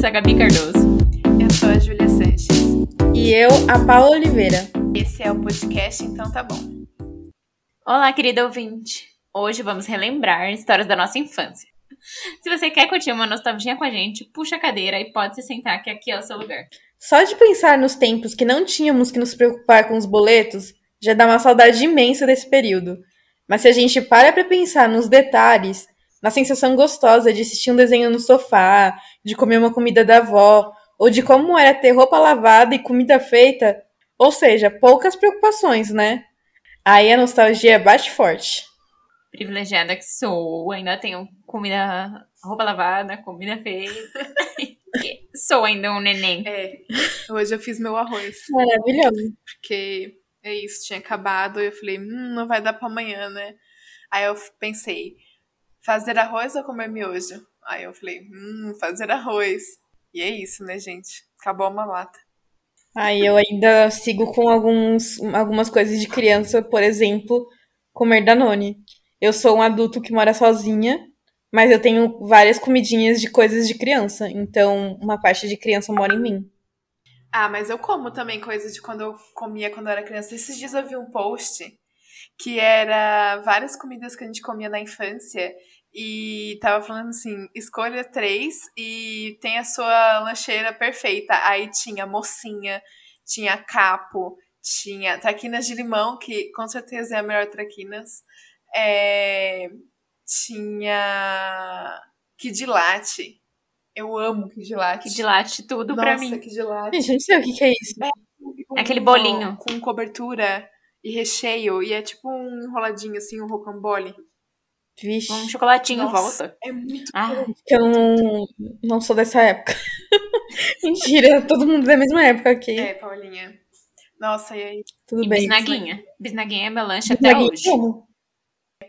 sou a Gabi Cardoso. Eu sou a Júlia Sanches. E eu, a Paula Oliveira. Esse é o podcast Então Tá Bom. Olá, querida ouvinte. Hoje vamos relembrar histórias da nossa infância. Se você quer curtir uma nostalgia com a gente, puxa a cadeira e pode se sentar, que aqui é o seu lugar. Só de pensar nos tempos que não tínhamos que nos preocupar com os boletos, já dá uma saudade imensa desse período. Mas se a gente para pra pensar nos detalhes, na sensação gostosa de assistir um desenho no sofá, de comer uma comida da avó, ou de como era ter roupa lavada e comida feita, ou seja, poucas preocupações, né? Aí a nostalgia bate forte. Privilegiada que sou, ainda tenho comida, roupa lavada, comida feita. sou ainda um neném. É, hoje eu fiz meu arroz. Maravilhoso. Porque é isso, tinha acabado e eu falei, hum, não vai dar pra amanhã, né? Aí eu pensei, fazer arroz ou comer miojo? Aí eu falei, hum, fazer arroz. E é isso, né, gente? Acabou a mamata. Aí eu ainda sigo com alguns, algumas coisas de criança, por exemplo, comer Danone. Eu sou um adulto que mora sozinha, mas eu tenho várias comidinhas de coisas de criança. Então, uma parte de criança mora em mim. Ah, mas eu como também coisas de quando eu comia quando eu era criança. Esses dias eu vi um post que era várias comidas que a gente comia na infância e tava falando assim, escolha três e tem a sua lancheira perfeita. Aí tinha mocinha, tinha capo, tinha traquinas de limão, que com certeza é a melhor traquinas. É, tinha Kid Latte. Eu amo Kid Latte. Que dilate tudo Nossa, pra mim. Kid Latte. Gente, não sei o que, que é isso. É aquele bolinho. Com cobertura e recheio. E é tipo um enroladinho, assim, um rocambole. Vixe, Um chocolatinho Nossa, volta. É muito Ah, que eu não, não sou dessa época. Mentira, todo mundo da mesma época aqui. É, Paulinha. Nossa, e aí? Tudo e bem. bisnaguinha. Bisnaguinha é meu lanche até hoje. como?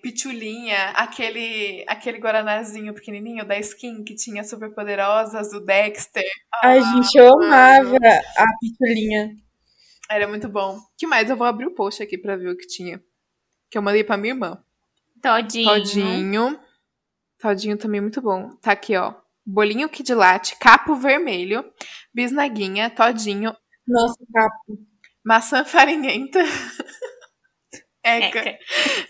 Pitulinha, aquele, aquele guaranazinho pequenininho da Skin que tinha super poderosas, do Dexter. Ai, gente, eu amava a pitulinha. Era muito bom. que mais? Eu vou abrir o post aqui pra ver o que tinha. Que eu mandei pra minha irmã. Todinho. Todinho. Todinho também muito bom. Tá aqui, ó. Bolinho Kid Latte, capo vermelho, bisnaguinha, todinho, Nossa, capo. maçã farinhenta. Eca. Eca.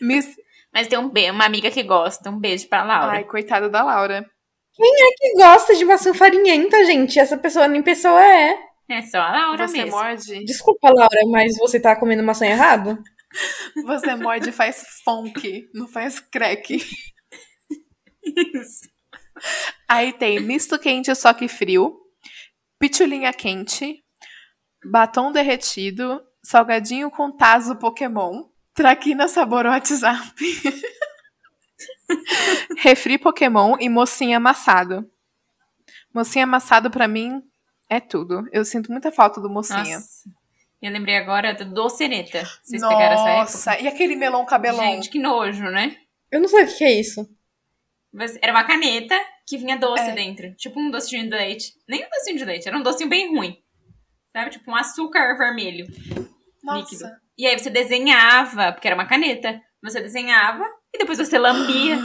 Miss... Mas tem um be uma amiga que gosta. Um beijo pra Laura. Ai, coitada da Laura. Que gosta de maçã farinhenta, gente. Essa pessoa nem pessoa é. É só a Laura Você mesmo. morde? Desculpa, Laura, mas você tá comendo maçã errado? Você morde e faz funk, não faz crack. Isso. Aí tem misto quente só que frio, pitulinha quente, batom derretido, salgadinho com taso Pokémon, traquina sabor WhatsApp, refri Pokémon e mocinha amassado. Mocinha amassado pra mim é tudo. Eu sinto muita falta do mocinha. Nossa. Eu lembrei agora do doceneta. Vocês pegaram essa época? Nossa, e aquele melão cabelão? Gente, que nojo, né? Eu não sei o que é isso. Mas Era uma caneta que vinha doce É. dentro. Tipo um docinho de leite. Nem um docinho de leite, era um docinho bem ruim. Sabe? Tipo um açúcar vermelho. líquido. Nossa. E aí você desenhava, porque era uma caneta. Você desenhava e depois você lambia.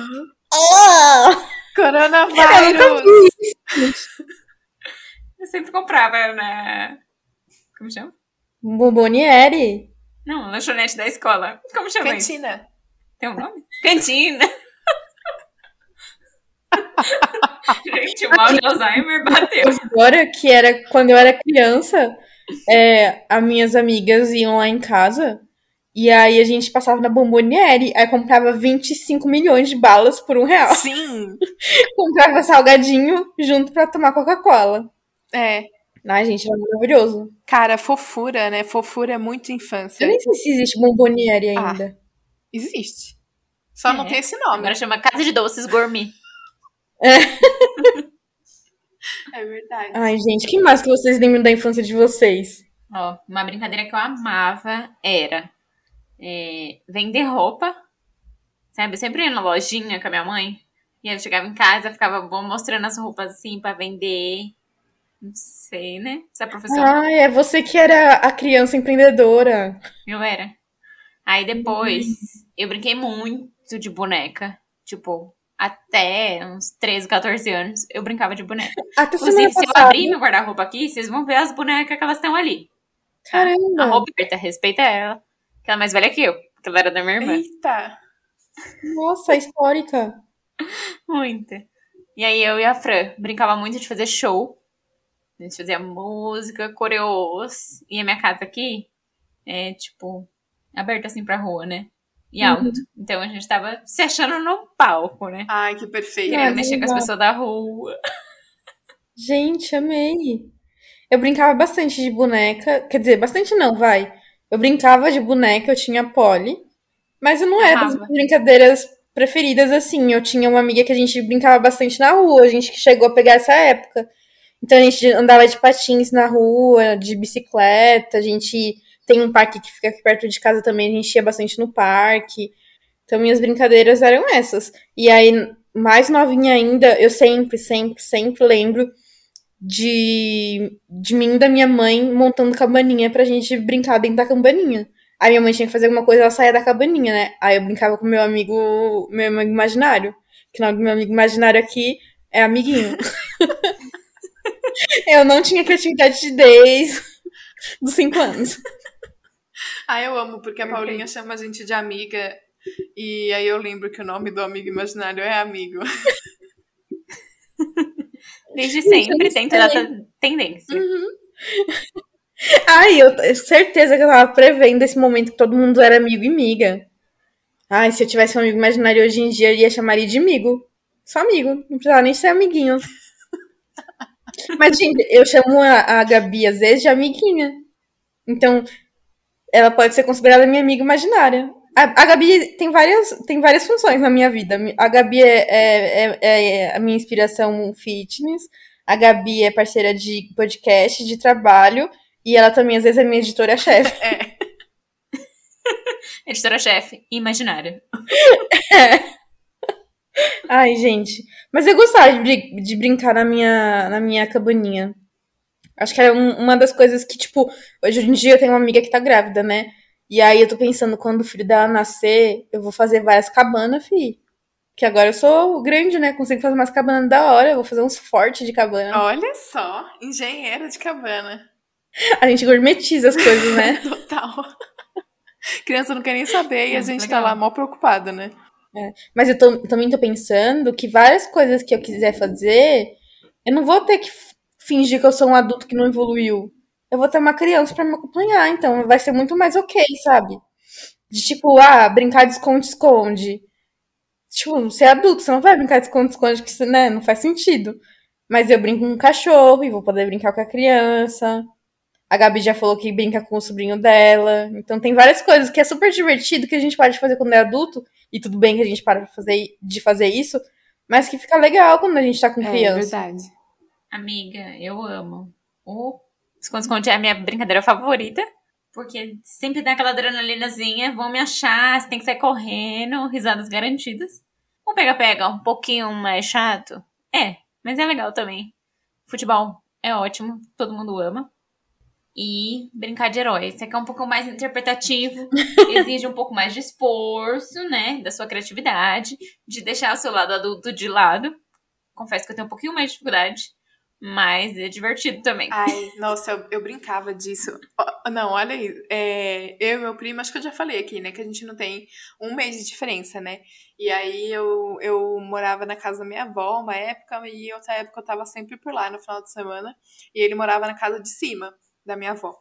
Coronavírus! Eu sempre comprava na. Como chama? Bomboniere. Não, lanchonete da escola. Como chama isso? Cantina. Tem um nome? Cantina. Gente, o mal de Alzheimer bateu. Agora que era quando eu era criança, é, as minhas amigas iam lá em casa e aí a gente passava na Bomboniere, aí comprava 25 milhões de balas por um real. Sim! Comprava salgadinho junto pra tomar Coca-Cola. É. Ai, gente, era maravilhoso. Cara, fofura, né? Fofura é muito infância. Eu nem sei se existe Bomboniere Ah. ainda. Existe. Só não É. tem esse nome. Agora chama Casa de Doces Gourmet. É verdade. Ai, gente, que mais que vocês lembram da infância de vocês? Ó, uma brincadeira que eu amava era é, vender roupa. Sabe? Eu sempre ia na lojinha com a minha mãe. E aí eu chegava em casa, ficava bom mostrando as roupas assim pra vender. Não sei, né? Se a professora. Ai, é você que era a criança empreendedora. Eu era. Aí depois, eu brinquei muito de boneca. Tipo, até uns 13, 14 anos, eu brincava de boneca. Até Inclusive, se eu abrir meu guarda-roupa aqui, vocês vão ver as bonecas que elas estão ali. Caramba. A Roberta, respeita ela. Que ela é mais velha que eu, porque ela era da minha irmã. Eita! Nossa, histórica. Muito. E aí eu e a Fran brincava muito de fazer show. A gente fazia música, coreos. E a minha casa aqui é, tipo, aberta assim pra rua, né? E Uhum. alto. Então a gente tava se achando no palco, né? Ai, que perfeito. É, Querendo mexer com as pessoas da rua. Gente, amei. Eu brincava bastante de boneca. Quer dizer, bastante não, vai. Eu brincava de boneca, eu tinha Polly. Mas eu não era das minhas brincadeiras preferidas assim. Eu tinha uma amiga que a gente brincava bastante na rua. A gente que chegou a pegar essa época. Então a gente andava de patins na rua, de bicicleta. A gente tem um parque que fica aqui perto de casa também. A gente ia bastante no parque. Então minhas brincadeiras eram essas. E aí, mais novinha ainda, eu sempre, sempre, sempre lembro de, de mim e da minha mãe montando cabaninha pra gente brincar dentro da cabaninha. Aí minha mãe tinha que fazer alguma coisa, ela saía da cabaninha, né? Aí eu brincava com meu amigo, meu amigo imaginário. Que o nome do meu amigo imaginário aqui é amiguinho. eu não tinha criatividade desde dos cinco anos. Ah, eu amo, porque a Paulinha chama a gente de amiga. E aí eu lembro que o nome do amigo imaginário é amigo. Desde sempre, dentro da tendência. Ai, eu tenho certeza que eu tava prevendo esse momento que todo mundo era amigo e miga. Ai, se eu tivesse um amigo imaginário hoje em dia, eu ia chamar ele de amigo. Só amigo, não precisava nem ser amiguinho. Mas, gente, eu chamo a, a Gabi às vezes de amiguinha. Então, ela pode ser considerada minha amiga imaginária. A, a Gabi tem várias, tem várias funções na minha vida. A Gabi é, é, é- é a minha inspiração fitness. A Gabi é parceira de podcast, de trabalho. E ela também, às vezes, é minha editora-chefe. É. Editora-chefe, imaginária. Ai, gente. Mas eu gostava de, de brincar na minha, na minha cabaninha. Acho que era um- uma das coisas que, tipo, hoje em dia eu tenho uma amiga que tá grávida, né? E aí eu tô pensando, quando o filho dela nascer, eu vou fazer várias cabanas, fi. Que agora eu sou grande, né? Consigo fazer umas cabanas da hora. Eu vou fazer uns fortes de cabana. Olha só, engenheira de cabana. A gente gourmetiza as coisas, né? Total. Criança não quer nem saber e a gente legal. tá lá mó preocupada, né? Mas eu tô- também tô pensando que várias coisas que eu quiser fazer, eu não vou ter que fingir que eu sou um adulto que não evoluiu. Eu vou ter uma criança pra me acompanhar, então vai ser muito mais ok, sabe? De tipo, ah, brincar de esconde-esconde. Tipo, você é adulto, você não vai brincar de esconde-esconde, que né, não faz sentido. Mas eu brinco com um cachorro e vou poder brincar com a criança. A Gabi já falou que brinca com o sobrinho dela. Então tem várias coisas que é super divertido que a gente pode fazer quando é adulto. E tudo bem que a gente para de fazer, de fazer isso, mas que fica legal quando a gente tá com criança. verdade. Amiga, eu amo. O esconde-esconde é a minha brincadeira favorita. Porque sempre dá aquela adrenalinazinha, vão me achar, você tem que sair correndo, risadas garantidas. O pega-pega um pouquinho mais chato? É, mas é legal também. Futebol é ótimo, todo mundo ama. E brincar de herói. Você quer um pouco mais interpretativo, exige um pouco mais de esforço, né? Da sua criatividade, de deixar o seu lado adulto de lado. Confesso que eu tenho um pouquinho mais de dificuldade, mas é divertido também. Ai, nossa, eu, eu brincava disso. Não, olha aí. é, eu e meu primo, acho que eu já falei aqui, né? Que a gente não tem um mês de diferença, né? E aí eu, eu morava na casa da minha avó uma época, e outra época eu tava sempre por lá no final de semana. E ele morava na casa de cima da minha avó.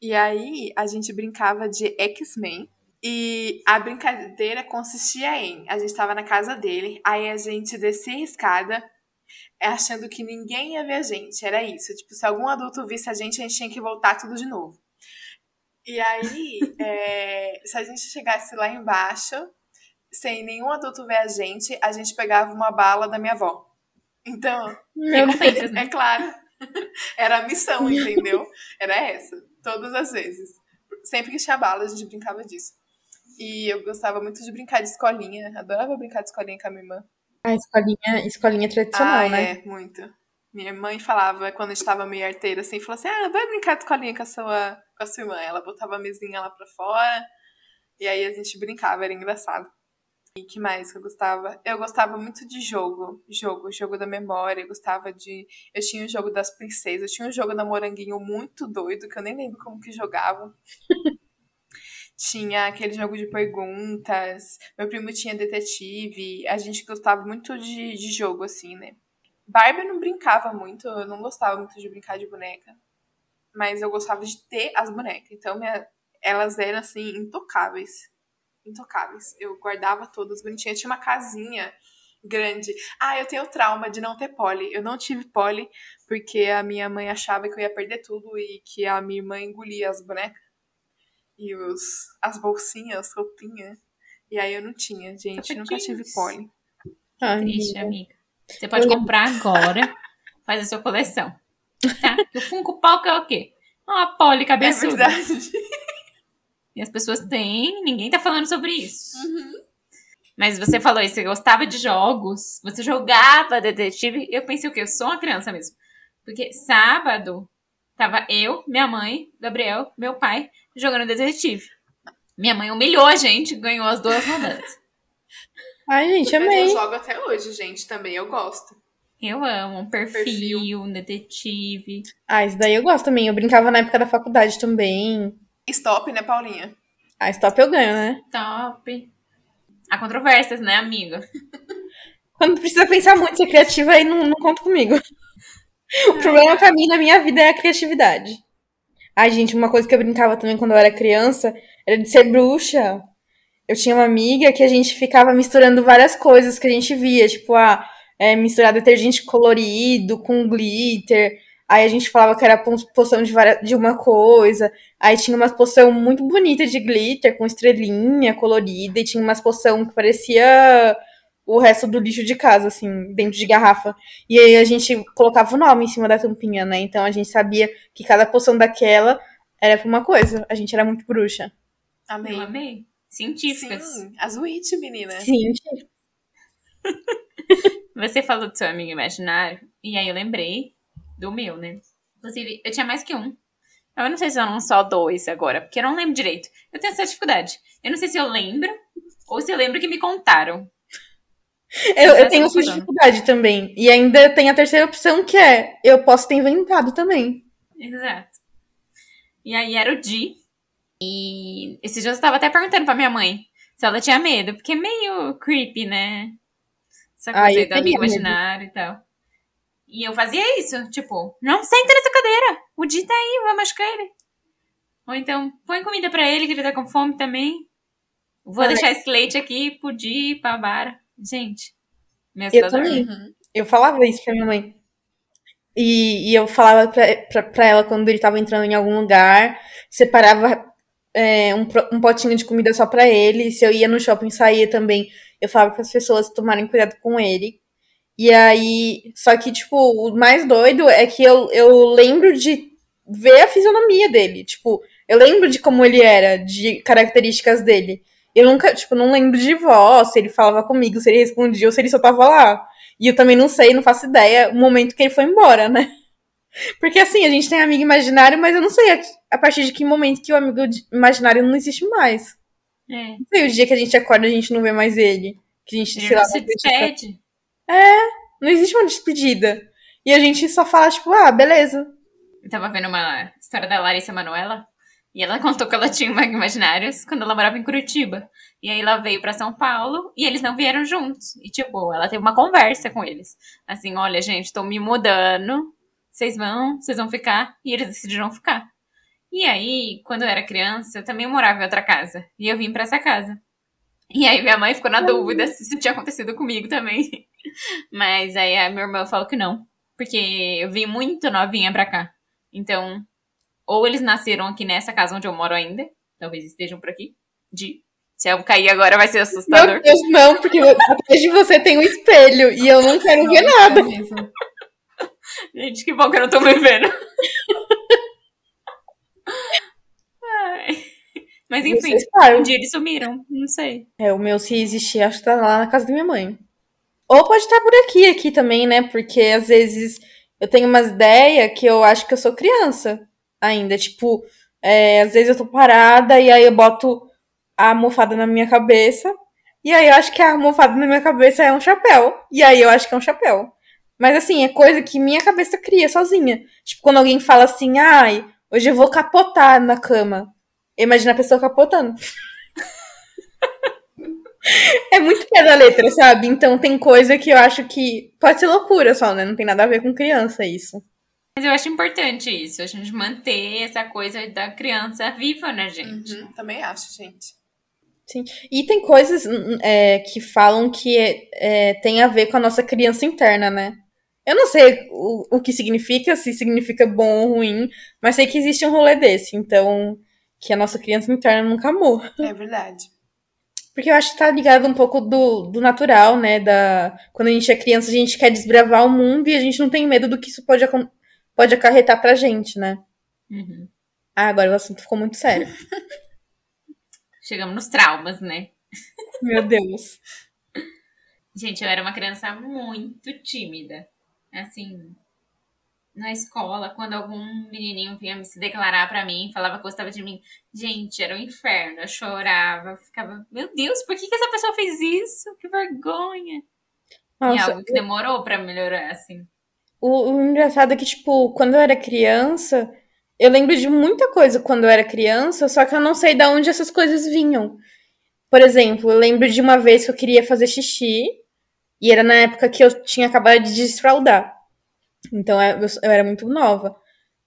E aí a gente brincava de X-Men. E a brincadeira consistia em: a gente tava na casa dele, aí a gente descia a escada achando que ninguém ia ver a gente. Era isso. Tipo, se algum adulto visse a gente, a gente tinha que voltar tudo de novo. E aí, é, se a gente chegasse lá embaixo, sem nenhum adulto ver a gente, a gente pegava uma bala da minha avó. Então, né? é claro. Era a missão, entendeu? Era essa. Todas as vezes. Sempre que tinha bala, a gente brincava disso. E eu gostava muito de brincar de escolinha. Adorava brincar de escolinha com a minha irmã. A escolinha, escolinha tradicional, ah, né? é, muito. Minha mãe falava, quando a gente tava meio arteira, assim, falou assim, ah, vai brincar de escolinha com a sua, com a sua irmã. Ela botava a mesinha lá pra fora, e aí a gente brincava, era engraçado. E que mais que eu gostava? Eu gostava muito de jogo. Jogo, jogo da memória. Eu gostava de. Eu tinha o jogo das princesas. Eu tinha um jogo da Moranguinho muito doido, que eu nem lembro como que jogava. tinha aquele jogo de perguntas. Meu primo tinha detetive. A gente gostava muito de, de jogo, assim, né? Barbie eu não brincava muito. Eu não gostava muito de brincar de boneca. Mas eu gostava de ter as bonecas. Então, minha, elas eram, assim, intocáveis intocáveis. Eu guardava todas bonitinhas. Tinha uma casinha grande. Ah, eu tenho trauma de não ter pole. Eu não tive pole porque a minha mãe achava que eu ia perder tudo e que a minha irmã engolia as bonecas e os, as bolsinhas, roupinha. E aí eu não tinha, gente. Nunca tive pole. Que triste, amiga. Você pode comprar agora, faz a sua coleção. Tá? o Funko Pop é o quê? Uma pole cabeçuda. É verdade. E as pessoas têm, ninguém tá falando sobre isso. Uhum. Mas você falou isso, você gostava de jogos, você jogava detetive. Eu pensei o quê? Eu sou uma criança mesmo. Porque sábado tava eu, minha mãe, Gabriel, meu pai, jogando detetive. Minha mãe humilhou a gente, ganhou as duas rodadas. Ai, gente, amei. Mas eu jogo até hoje, gente, também, eu gosto. Eu amo um perfil, perfil, um detetive. Ah, isso daí eu gosto também. Eu brincava na época da faculdade também. Stop, né, Paulinha? Ah, stop eu ganho, né? Stop. Há controvérsias, né, amiga? Quando precisa pensar muito, ser criativa, aí não, não conta comigo. O problema pra mim na minha vida é a criatividade. Ai, gente, uma coisa que eu brincava também quando eu era criança era de ser bruxa. Eu tinha uma amiga que a gente ficava misturando várias coisas que a gente via, tipo, ah, é, misturar detergente colorido com glitter. Aí a gente falava que era poção de, várias, de uma coisa. Aí tinha uma poção muito bonita de glitter, com estrelinha colorida. E tinha umas poção que parecia o resto do lixo de casa, assim, dentro de garrafa. E aí a gente colocava o nome em cima da tampinha, né? Então a gente sabia que cada poção daquela era pra uma coisa. A gente era muito bruxa. Amei. Eu amei. Científicas. Sim, as witch, menina. Sim. Você falou do seu amigo imaginário, e aí eu lembrei do meu, né? Inclusive, eu tinha mais que um. Eu não sei se eram só dois agora, porque eu não lembro direito. Eu tenho essa dificuldade. Eu não sei se eu lembro ou se eu lembro que me contaram. Eu, eu tenho essa dificuldade também. E ainda tem a terceira opção que é eu posso ter inventado também. Exato. E aí era o Di. E esses dias eu tava até perguntando pra minha mãe se ela tinha medo, porque é meio creepy, né? Essa coisa aí do amigo imaginário e tal. E eu fazia isso, tipo, não senta nessa cadeira. O Di tá aí, vai machucar ele. Ou então, põe comida para ele, que ele tá com fome também. Vou deixar esse leite aqui pro Di, pra Bara. Gente, me Eu também. Uhum. Eu falava isso pra minha mãe. E, e eu falava pra, pra, pra, ela quando ele tava entrando em algum lugar, separava é, um, um potinho de comida só pra ele. Se eu ia no shopping saía também, eu falava para as pessoas tomarem cuidado com ele. E aí, só que, tipo, o mais doido é que eu, eu lembro de ver a fisionomia dele. Tipo, eu lembro de como ele era, de características dele. Eu nunca, tipo, não lembro de voz, se ele falava comigo, se ele respondia ou se ele só tava lá. E eu também não sei, não faço ideia o momento que ele foi embora, né? Porque assim, a gente tem amigo imaginário, mas eu não sei a, a partir de que momento que o amigo imaginário não existe mais. É. Não sei o dia que a gente acorda e a gente não vê mais ele. Que a gente, ele sei lá, se despede. É, não existe uma despedida. E a gente só fala, tipo, ah, beleza. Eu tava vendo uma história da Larissa Manuela. E ela contou que ela tinha imaginários quando ela morava em Curitiba. E aí ela veio para São Paulo e eles não vieram juntos. E tipo, ela teve uma conversa com eles. Assim, olha, gente, tô me mudando. Vocês vão, vocês vão ficar. E eles decidiram ficar. E aí, quando eu era criança, eu também morava em outra casa. E eu vim para essa casa. E aí minha mãe ficou na dúvida se isso tinha acontecido comigo também. Mas aí a minha irmã falou que não. Porque eu vim muito novinha pra cá. Então, ou eles nasceram aqui nessa casa onde eu moro ainda. Talvez estejam por aqui. De. Se eu cair agora vai ser assustador. Meu Deus, não, porque atrás de você tem um espelho e eu não quero ver nada. Gente, que bom que eu não tô me vendo. Ai. Mas enfim, um dia eles sumiram, não sei. É, o meu, se existir, acho que tá lá na casa da minha mãe. Ou pode estar por aqui, aqui também, né? Porque às vezes eu tenho umas ideias que eu acho que eu sou criança ainda. Tipo, é, às vezes eu tô parada e aí eu boto a almofada na minha cabeça, E aí eu acho que a almofada na minha cabeça é um chapéu. E aí eu acho que é um chapéu. Mas assim, é coisa que minha cabeça cria sozinha. Tipo, quando alguém fala assim, ai, hoje eu vou capotar na cama. Imagina a pessoa capotando. é muito pé da letra, sabe? Então tem coisa que eu acho que pode ser loucura só, né? Não tem nada a ver com criança isso. Mas eu acho importante isso, a gente manter essa coisa da criança viva na gente. Uhum, também acho, gente. Sim. E tem coisas é, que falam que é, tem a ver com a nossa criança interna, né? Eu não sei o, o que significa, se significa bom ou ruim, mas sei que existe um rolê desse. Então, que a nossa criança interna nunca morra. É verdade. Porque eu acho que tá ligado um pouco do, do natural, né? Da, quando a gente é criança, a gente quer desbravar o mundo e a gente não tem medo do que isso pode, pode acarretar pra gente, né? Uhum. Ah, agora o assunto ficou muito sério. Chegamos nos traumas, né? Meu Deus. Gente, eu era uma criança muito tímida. Assim, na escola, quando algum menininho vinha se declarar para mim, falava que gostava de mim, gente, era um inferno. Eu chorava, ficava, meu Deus, por que, que essa pessoa fez isso? Que vergonha. Nossa, e algo que demorou para melhorar, assim. O, o engraçado é que, tipo, quando eu era criança, eu lembro de muita coisa quando eu era criança, só que eu não sei de onde essas coisas vinham. Por exemplo, eu lembro de uma vez que eu queria fazer xixi, e era na época que eu tinha acabado de desfraldar. Então é, eu, eu era muito nova.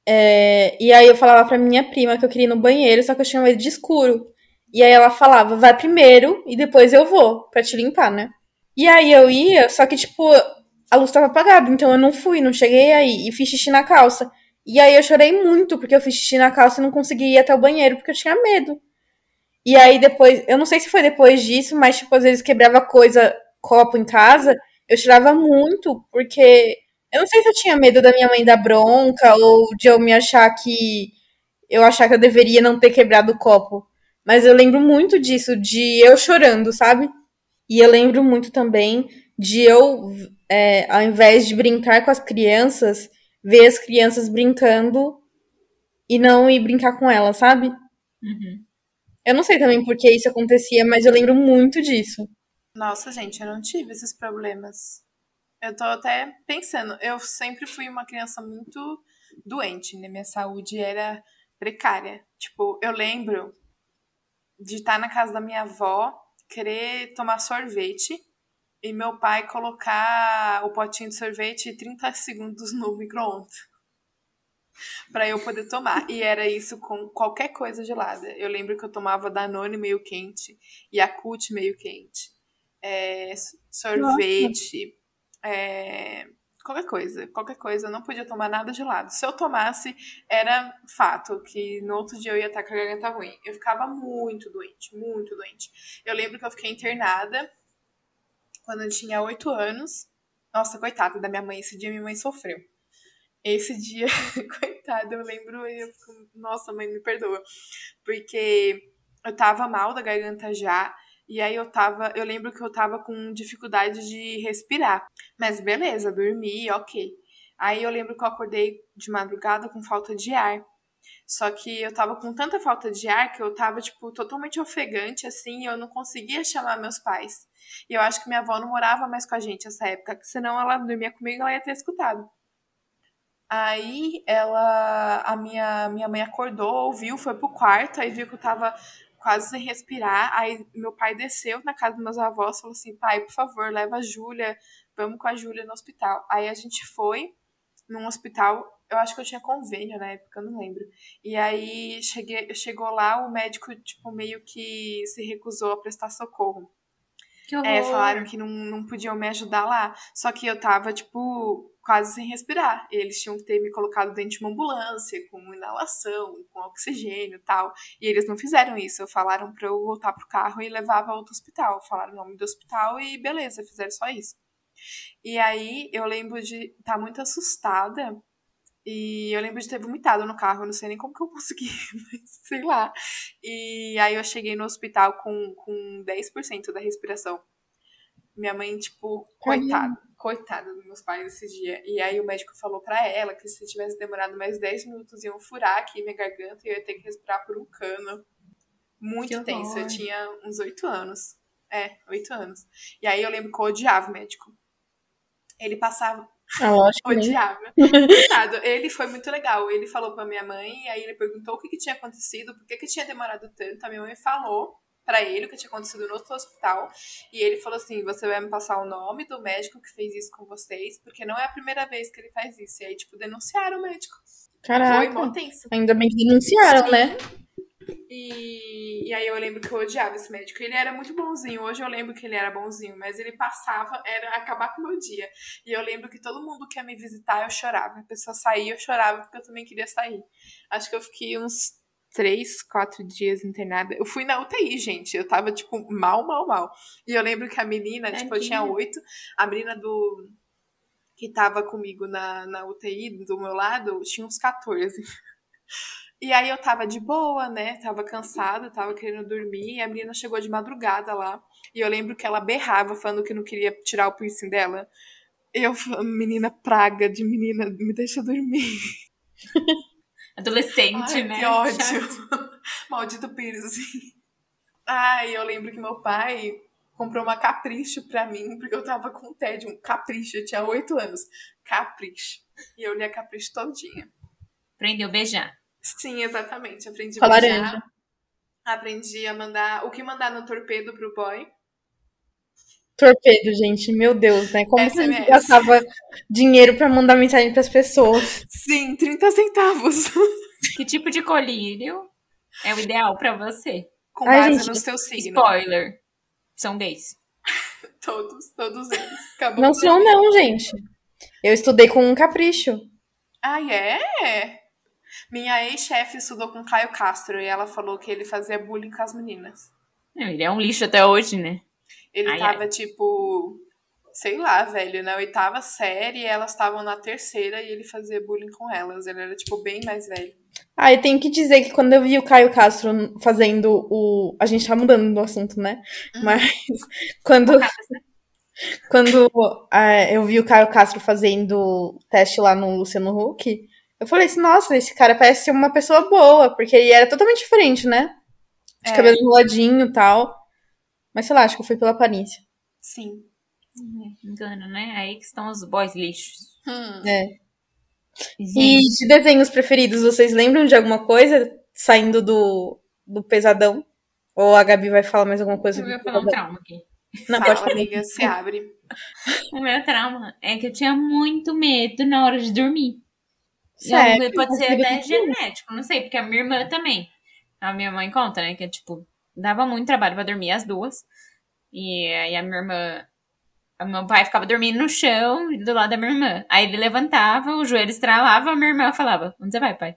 É, e aí eu falava pra minha prima que eu queria ir no banheiro, só que eu tinha medo de escuro. E aí ela falava, vai primeiro e depois eu vou, pra te limpar, né? E aí eu ia, só que, tipo, a luz tava apagada, então eu não fui, não cheguei aí e fiz xixi na calça. E aí eu chorei muito, porque eu fiz xixi na calça e não consegui ir até o banheiro, porque eu tinha medo. E aí depois, eu não sei se foi depois disso, mas, tipo, às vezes quebrava coisa copo em casa, eu chorava muito, porque eu não sei se eu tinha medo da minha mãe dar bronca ou de eu me achar que eu achar que eu deveria não ter quebrado o copo. Mas eu lembro muito disso, de eu chorando, sabe? E eu lembro muito também de eu, é, ao invés de brincar com as crianças, ver as crianças brincando e não ir brincar com elas, sabe? Uhum. Eu não sei também por que isso acontecia, mas eu lembro muito disso. Nossa, gente, eu não tive esses problemas. Eu tô até pensando, eu sempre fui uma criança muito doente, né? Minha saúde era precária. Tipo, eu lembro de estar na casa da minha avó, querer tomar sorvete e meu pai colocar o potinho de sorvete 30 segundos no micro-ondas para eu poder tomar. E era isso com qualquer coisa gelada. Eu lembro que eu tomava Danone meio quente, e Yakult meio quente é, sorvete, é, qualquer coisa, qualquer coisa, eu não podia tomar nada gelado. Se eu tomasse, era fato que no outro dia eu ia estar com a garganta ruim. Eu ficava muito doente, muito doente. Eu lembro que eu fiquei internada quando eu tinha oito anos. Nossa, coitada da minha mãe, esse dia minha mãe sofreu. Esse dia, coitada, eu lembro e eu fico, nossa, mãe, me perdoa. Porque eu tava mal da garganta já, e aí eu tava, eu lembro que eu tava com dificuldade de respirar. Mas beleza, dormi, ok. Aí eu lembro que eu acordei de madrugada com falta de ar. Só que eu tava com tanta falta de ar que eu tava, tipo, totalmente ofegante, assim, e eu não conseguia chamar meus pais. E eu acho que minha avó não morava mais com a gente nessa época, que senão ela dormia comigo ela ia ter escutado. Aí ela, a minha, minha mãe acordou, ouviu, foi pro quarto, aí viu que eu tava quase sem respirar. Aí meu pai desceu na casa dos meus avós, falou assim: pai, por favor, leva a Júlia, vamos com a Júlia no hospital. Aí a gente foi num hospital, eu acho que eu tinha convênio na época, eu não lembro. E aí cheguei, chegou lá, o médico, tipo, meio que se recusou a prestar socorro. Que é, falaram que não, não podiam me ajudar lá. Só que eu tava, tipo, quase sem respirar. Eles tinham que ter me colocado dentro de uma ambulância, com inalação, com oxigênio e tal. E eles não fizeram isso. Falaram pra eu voltar pro carro e levar pra outro hospital. Falaram o nome do hospital e beleza, fizeram só isso. E aí eu lembro de estar tá muito assustada. E eu lembro de ter vomitado no carro, eu não sei nem como que eu consegui, mas sei lá. E aí eu cheguei no hospital com, com 10% da respiração. Minha mãe, tipo, coitada coitada dos meus pais esse dia. E aí o médico falou para ela que se tivesse demorado mais 10 minutos iam furar aqui minha garganta e eu ia ter que respirar por um cano. Muito tenso. Eu tinha uns 8 anos. É, oito anos. E aí eu lembro que eu odiava o médico. Ele passava. Ah, lógico. né? Odiava. Coitado, ele foi muito legal. Ele falou pra minha mãe, aí ele perguntou o que, que tinha acontecido, por que, que tinha demorado tanto. A minha mãe falou pra ele o que tinha acontecido no outro hospital. E ele falou assim: você vai me passar o nome do médico que fez isso com vocês, porque não é a primeira vez que ele faz isso. E aí, tipo, denunciaram o médico. Foi mó Caraca. tenso. Ainda bem que denunciaram, né? E, e aí eu lembro que eu odiava esse médico. Ele era muito bonzinho. Hoje eu lembro que ele era bonzinho, mas ele passava, era acabar com o meu dia. E eu lembro que todo mundo que ia me visitar, eu chorava. A pessoa saía, eu chorava, porque eu também queria sair. Acho que eu fiquei uns três, quatro dias internada. Eu fui na UTI, gente. Eu tava, tipo, mal, mal, mal. E eu lembro que a menina, tipo, eu tinha oito. A menina do. que tava comigo na, na UTI, do meu lado, tinha uns 14. E aí eu tava de boa, né? Tava cansada, tava querendo dormir. E a menina chegou de madrugada lá. E eu lembro que ela berrava, falando que não queria tirar o piercing dela. Eu falando, menina praga de menina, me deixa dormir. Adolescente, Ai, né? que ódio. Chato. Maldito piercing. Ai, eu lembro que meu pai comprou uma capricho pra mim, porque eu tava com tédio. Um capricho, eu tinha oito anos. Capricho. E eu li a capricho todinha. Aprendeu a beijar. Sim, exatamente. Aprendi a a beijar. laranja. Aprendi a mandar. O que mandar no torpedo pro boy? Torpedo, gente. Meu Deus, né? Como que a gente SMS. gastava dinheiro pra mandar mensagem pras pessoas? Sim, 30 centavos. Que tipo de colírio é o ideal pra você? Com Ai, base gente, no seu signo. Spoiler. São gays. Todos, todos eles. Acabou Não são, não, gente. Eu estudei com um capricho. Ah, é? Minha ex-chefe estudou com Caio Castro e ela falou que ele fazia bullying com as meninas. Ele é um lixo até hoje, né? Ele Ai, tava, tipo, sei lá, velho, na oitava série e elas estavam na terceira e ele fazia bullying com elas. Ele era, tipo, bem mais velho. Ah, e tenho que dizer que quando eu vi o Caio Castro fazendo o. A gente tá mudando do assunto, né? Mas quando. Quando ah, eu vi o Caio Castro fazendo teste lá no Luciano Huck, eu falei assim, nossa, esse cara parece ser uma pessoa boa, porque ele era totalmente diferente, né? De É. cabelo enroladinho e tal. Mas sei lá, acho que foi pela aparência. Sim. Engano, né? Aí que estão os boys lixos. Hum. É. E Gente, de desenhos preferidos, vocês lembram de alguma coisa saindo do, do pesadão? Ou a Gabi vai falar mais alguma coisa eu ia falar um trauma aqui. Não, pode Fala, falar. amiga, se abre. O meu trauma é que eu tinha muito medo na hora de dormir. E Sério? pode ser até você- genético, não sei, porque a minha irmã também. A minha mãe conta, né, que tipo, dava muito trabalho pra dormir as duas. E aí a minha irmã. O meu pai ficava dormindo no chão do lado da minha irmã. Aí ele levantava, o joelho estralava, a minha irmã falava: Onde você vai, pai?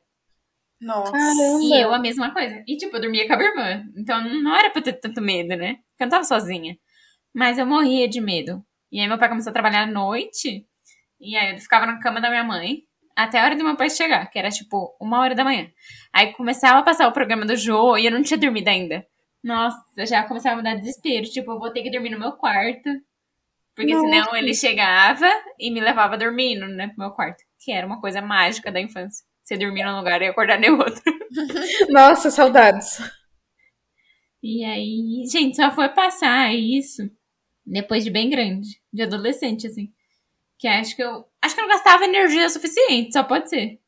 Nossa. Caramba. E eu a mesma coisa. E tipo, eu dormia com a minha irmã. Então não era pra eu ter tanto medo, né? Porque eu não tava sozinha. Mas eu morria de medo. E aí meu pai começou a trabalhar à noite. E aí eu ficava na cama da minha mãe. Até a hora do meu pai chegar, que era tipo uma hora da manhã. Aí começava a passar o programa do Jô e eu não tinha dormido ainda. Nossa, já começava a me dar desespero. Tipo, eu vou ter que dormir no meu quarto. Porque Nossa. senão ele chegava e me levava dormindo, né, pro meu quarto. Que era uma coisa mágica da infância. Você dormir num lugar e acordar no outro. Nossa, saudades. E aí, gente, só foi passar isso depois de bem grande, de adolescente, assim. Que acho que eu. Acho que eu não gastava energia suficiente, só pode ser.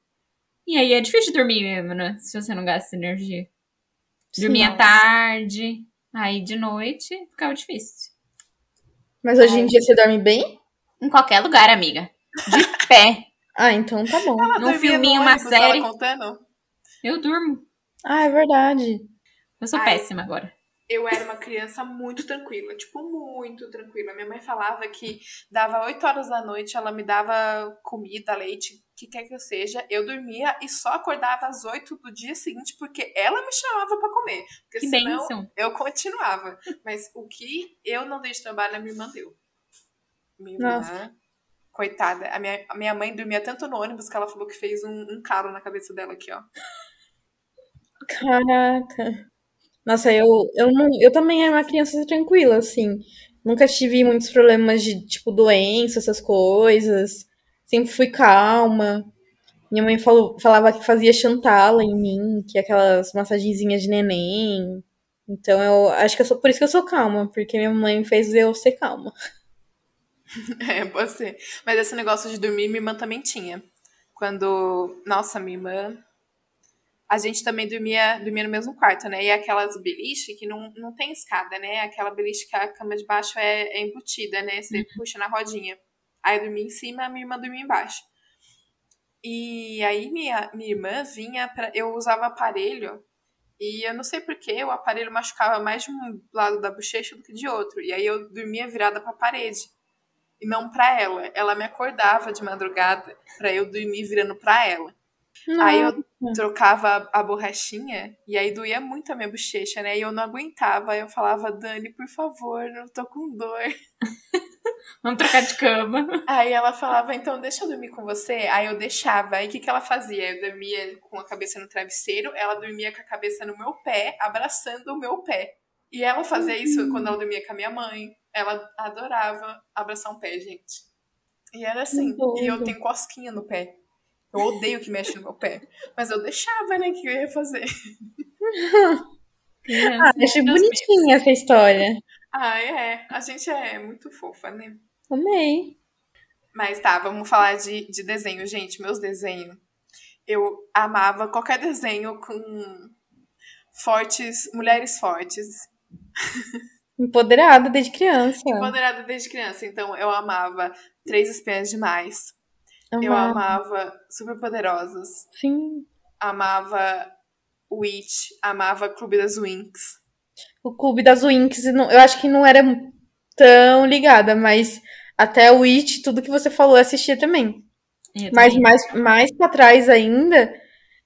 E aí é difícil dormir mesmo, né? Se você não gasta energia. Dormia tarde, aí de noite ficava difícil. Mas hoje em dia você dorme bem? Em qualquer lugar, amiga. De pé. Ah, então tá bom. Ela Num filminho, uma série. contando? Eu durmo. Ah, é verdade. Eu sou Ai. péssima agora. Eu era uma criança muito tranquila, tipo, muito tranquila. Minha mãe falava que dava 8 horas da noite, ela me dava comida, leite, que quer que eu seja. Eu dormia e só acordava às 8 do dia seguinte, porque ela me chamava pra comer. Porque Que senão bênção. eu continuava. Mas o que eu não dei de trabalho, a minha irmã deu. Minha irmã, Nossa. coitada. A minha, a minha mãe dormia tanto no ônibus que ela falou que fez um, um calo na cabeça dela aqui, ó. Caraca. Nossa, eu, eu, não, eu também era uma criança tranquila, assim. Nunca tive muitos problemas de, tipo, doença, essas coisas. Sempre fui calma. Minha mãe falou, falava que fazia chantala em mim, que é aquelas massagenzinhas de neném. Então eu acho que eu sou por isso que eu sou calma, porque minha mãe fez eu ser calma. É, pode ser. Mas esse negócio de dormir, minha irmã também tinha. Quando. Nossa, minha irmã. A gente também dormia, dormia no mesmo quarto, né? E aquelas beliche que não, não tem escada, né? Aquela beliche que a cama de baixo é, é embutida, né? Você uhum. puxa na rodinha. Aí eu dormia em cima, a minha irmã dormia embaixo. E aí minha, minha irmã vinha para eu usava aparelho e eu não sei porquê, o aparelho machucava mais de um lado da bochecha do que de outro. E aí eu dormia virada para a parede e não para ela. Ela me acordava de madrugada para eu dormir virando para ela. Nossa. Aí eu trocava a, borrachinha e aí doía muito a minha bochecha, né? E eu não aguentava. Eu falava, Dani, por favor, eu tô com dor. Vamos trocar de cama. Aí ela falava, então deixa eu dormir com você. Aí eu deixava. Aí o que, que ela fazia? Eu dormia com a cabeça no travesseiro, ela dormia com a cabeça no meu pé, abraçando o meu pé. E ela fazia isso quando ela dormia com a minha mãe. Ela adorava abraçar um pé, gente. E era assim. E eu tenho cosquinha no pé. Eu odeio que mexe no meu pé. Mas eu deixava, né? que eu ia fazer? ah, achei bonitinha essa história. Ah, é. A gente é muito fofa, né? Amei. Mas tá, vamos falar de, de desenho, gente. Meus desenhos. Eu amava qualquer desenho com fortes, mulheres fortes. Empoderada desde criança. Empoderada desde criança. Então eu amava Três Espiãs Demais. Amava. Eu amava Super Poderosas. Sim. Amava Witch. Amava Clube das Winx o Clube das Winx, eu acho que não era tão ligada, mas até o It, tudo que você falou, eu assistia também. Eu mas também. mais, mais pra trás ainda,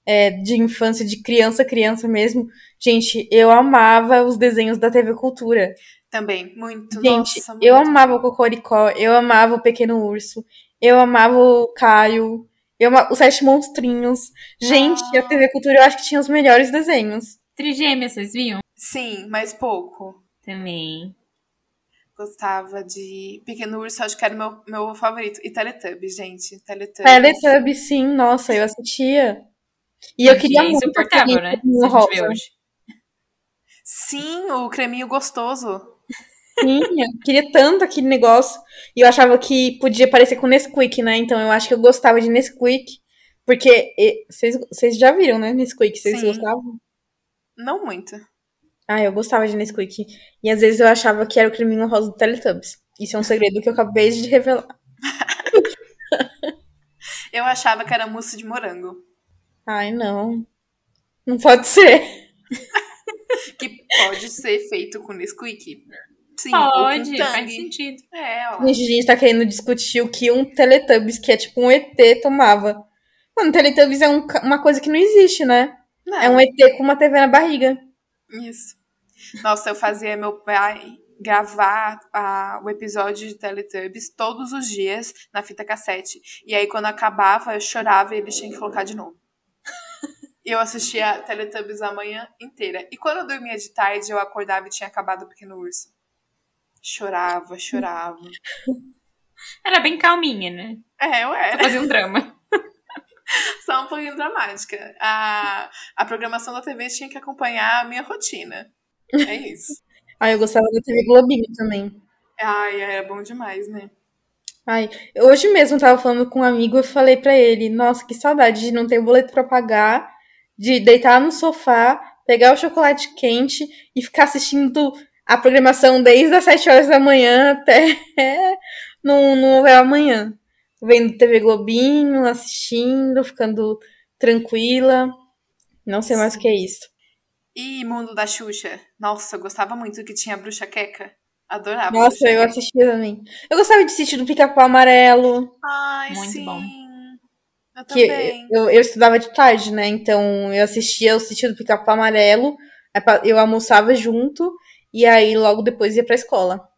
é, de infância, de criança, criança mesmo, gente, eu amava os desenhos da TV Cultura. Também, muito. Gente, Nossa, eu amava o Cocoricó, eu amava o Pequeno Urso, eu amava o Caio, eu amava os Sete Monstrinhos. Gente, ah. a TV Cultura eu acho que tinha os melhores desenhos. Trigêmeas, vocês viam? Sim, mas pouco. Também. Gostava de Pequeno Urso, acho que era o meu, meu favorito. E Teletubbies, gente. Teletubbies. Teletubbies, sim, nossa, eu assistia. E eu queria muito. Insuportável, né? Se a gente vê hoje. Sim, o creminho gostoso. Sim, eu queria tanto aquele negócio. E eu achava que podia parecer com Nesquik, né? Então eu acho que eu gostava de Nesquik. Porque vocês já viram, né? Nesquik, vocês gostavam? Não muito. Ah, eu gostava de Nesquik. E às vezes eu achava que era o creminho rosa do Teletubbies. Isso é um segredo que eu acabei de revelar. eu achava que era mousse de morango. Ai, não. Não pode ser. que pode ser feito com Nesquik. Sim, pode, faz sentido. É, ó. A gente tá querendo discutir o que um Teletubbies, que é tipo um ET, tomava. Mano, Teletubbies é um, uma coisa que não existe, né? Não. É um ET com uma TV na barriga. Isso. Nossa, eu fazia meu pai gravar a, o episódio de Teletubbies todos os dias na fita cassete. E aí, quando acabava, eu chorava e ele tinha que colocar de novo. eu assistia Teletubbies a manhã inteira. E quando eu dormia de tarde, eu acordava e tinha acabado o Pequeno Urso. Chorava, chorava. Era bem calminha, né? É, eu era. fazia um drama. Só um pouquinho dramática. A, a programação da TV tinha que acompanhar a minha rotina. É isso. ah, eu gostava da TV Globinho também. Ai, era bom demais, né? Ai, hoje mesmo eu tava falando com um amigo e falei para ele, nossa, que saudade de não ter boleto para pagar, de deitar no sofá, pegar o chocolate quente e ficar assistindo a programação desde as 7 horas da manhã até no, no amanhã vendo TV Globinho, assistindo, ficando tranquila. Não sei mais o que é isso. E Mundo da Xuxa? Nossa, eu gostava muito que tinha a Bruxa Queca. Adorava. Nossa, eu assistia também. Eu gostava de assistir do Pica-Pau Amarelo. Ai, muito sim. bom. Eu que eu, eu, estudava de tarde, né? Então eu assistia o sítio do Pica-Pau Amarelo. Eu almoçava junto. E aí logo depois ia pra escola.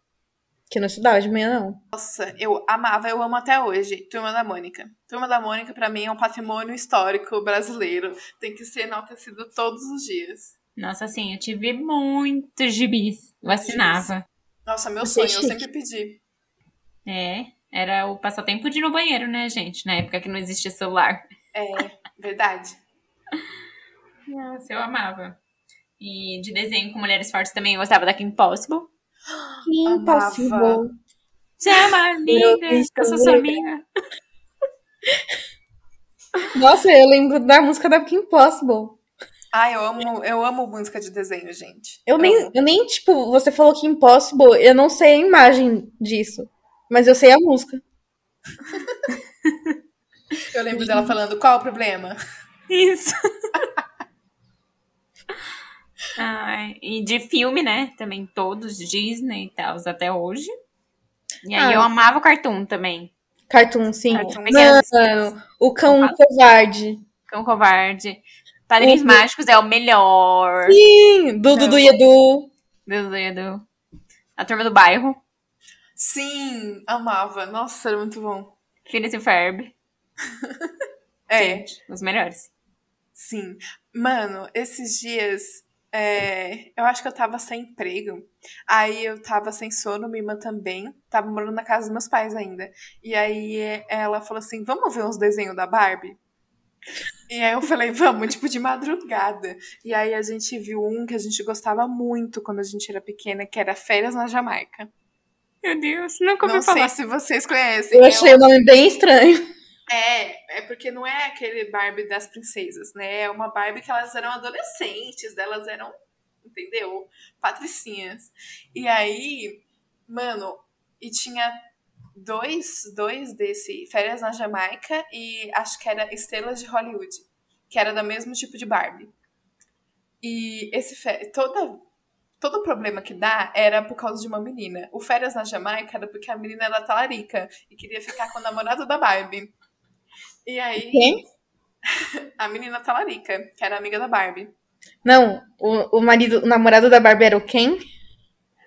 Que não estudava de manhã, não. Nossa, eu amava, eu amo até hoje. Turma da Mônica. Turma da Mônica, para mim, é um patrimônio histórico brasileiro. Tem que ser enaltecido todos os dias. Nossa, assim, eu tive muitos gibis. Eu assinava. Nossa, meu sonho, eu sempre pedi. É, era o passatempo de ir no banheiro, né, gente? Na época que não existia celular. É, verdade. Nossa, eu amava. E de desenho com mulheres fortes também eu gostava da Kim Possible. Impossível. Chama, linda, Eu eu sou sua amiga. Nossa, eu lembro da música da Kim Possible. Ai, eu amo, eu amo música de desenho, gente. Eu nem, Amo. eu nem, tipo, você falou que Impossible, eu não sei a imagem disso. Mas eu sei a música. Eu lembro dela falando, qual o problema? Isso. Ai, e de filme, né? Também todos, Disney e tal, até hoje. E aí Ah. eu amava o Cartoon também. Cartoon, sim. Cartoon. Mano, o cão covarde. Cão Covarde. Padrinhos Uhum. Mágicos é o melhor. Sim, Dudu do Edu. Deus do Edu. A Turma do Bairro. Sim, amava. Nossa, era muito bom. Phineas e Ferb. É, Os melhores. sim. Mano, esses dias é, eu acho que eu tava sem emprego. Aí eu tava sem sono, minha irmã também. Tava morando na casa dos meus pais ainda. E aí é, ela falou assim: vamos ver uns desenhos da Barbie? E aí eu falei, vamos, tipo, de madrugada. E aí a gente viu um que a gente gostava muito quando a gente era pequena, que era Férias na Jamaica. Meu Deus, nunca Não ouvi sei falar. se vocês conhecem. Eu achei o nome bem estranho. É, é porque não é aquele Barbie das princesas, né? É uma Barbie que elas eram adolescentes, elas eram, entendeu? Patricinhas. E aí, mano, e tinha dois, dois desse Férias na Jamaica e acho que era Estrelas de Hollywood, que era do mesmo tipo de Barbie. E esse toda todo o problema que dá era por causa de uma menina. O Férias na Jamaica era porque a menina era talarica e queria ficar com o namorado da Barbie. E aí, Quem? a menina talarica, que era amiga da Barbie. Não, o, o marido, o namorado da Barbie era o Ken?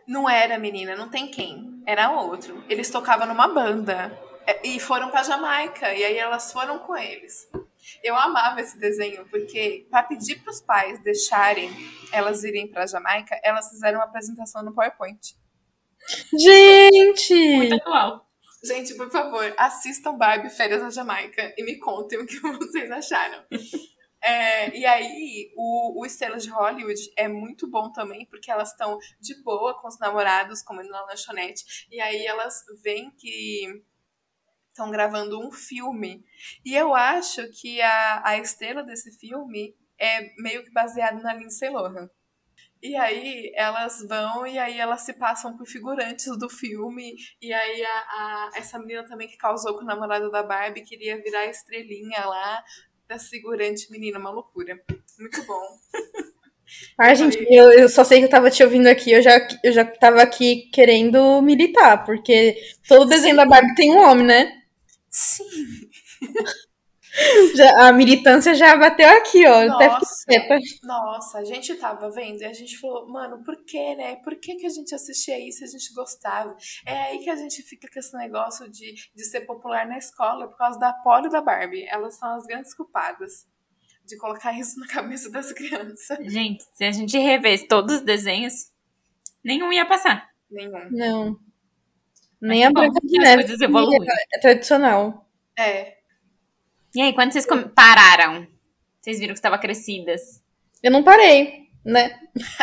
Não era menina, não tem quem. Era outro. Eles tocavam numa banda. É, E foram pra Jamaica. E aí elas foram com eles. Eu amava esse desenho, porque para pedir pros pais deixarem elas irem pra Jamaica, elas fizeram uma apresentação no PowerPoint. Gente! Muito atual. Gente, por favor, assistam Barbie Férias na Jamaica e me contem o que vocês acharam. É, e aí, o, o Estrelas de Hollywood é muito bom também, porque elas estão de boa com os namorados, comendo na lanchonete, e aí elas veem que estão gravando um filme. E eu acho que a, a estrela desse filme é meio que baseada na Lindsay Lohan. E aí elas vão e aí elas se passam por figurantes do filme. E aí a, a- essa menina também que causou com o namorado da Barbie queria virar estrelinha lá da figurante menina, uma loucura. Muito bom. Ai, gente, eu, eu só sei que eu tava te ouvindo aqui, eu já, eu já tava aqui querendo militar, porque todo desenho da Barbie tem um homem, né? Sim. Já- a militância já bateu aqui, ó. eu Até Nossa. Nossa, a gente tava vendo e a gente falou, mano, por que, né? Por que, que a gente assistia isso e a gente gostava? É aí que a gente fica com esse negócio de, de ser popular na escola por causa da Polly e da Barbie. Elas são as grandes culpadas de colocar isso na cabeça das crianças. Gente, se a gente revesse todos os desenhos, nenhum ia passar. Nenhum. Não. Nem a bom Branca de Neve coisas evoluem. é tradicional. É. E aí, quando vocês com- pararam, vocês viram que estava crescidas. Eu não parei, né?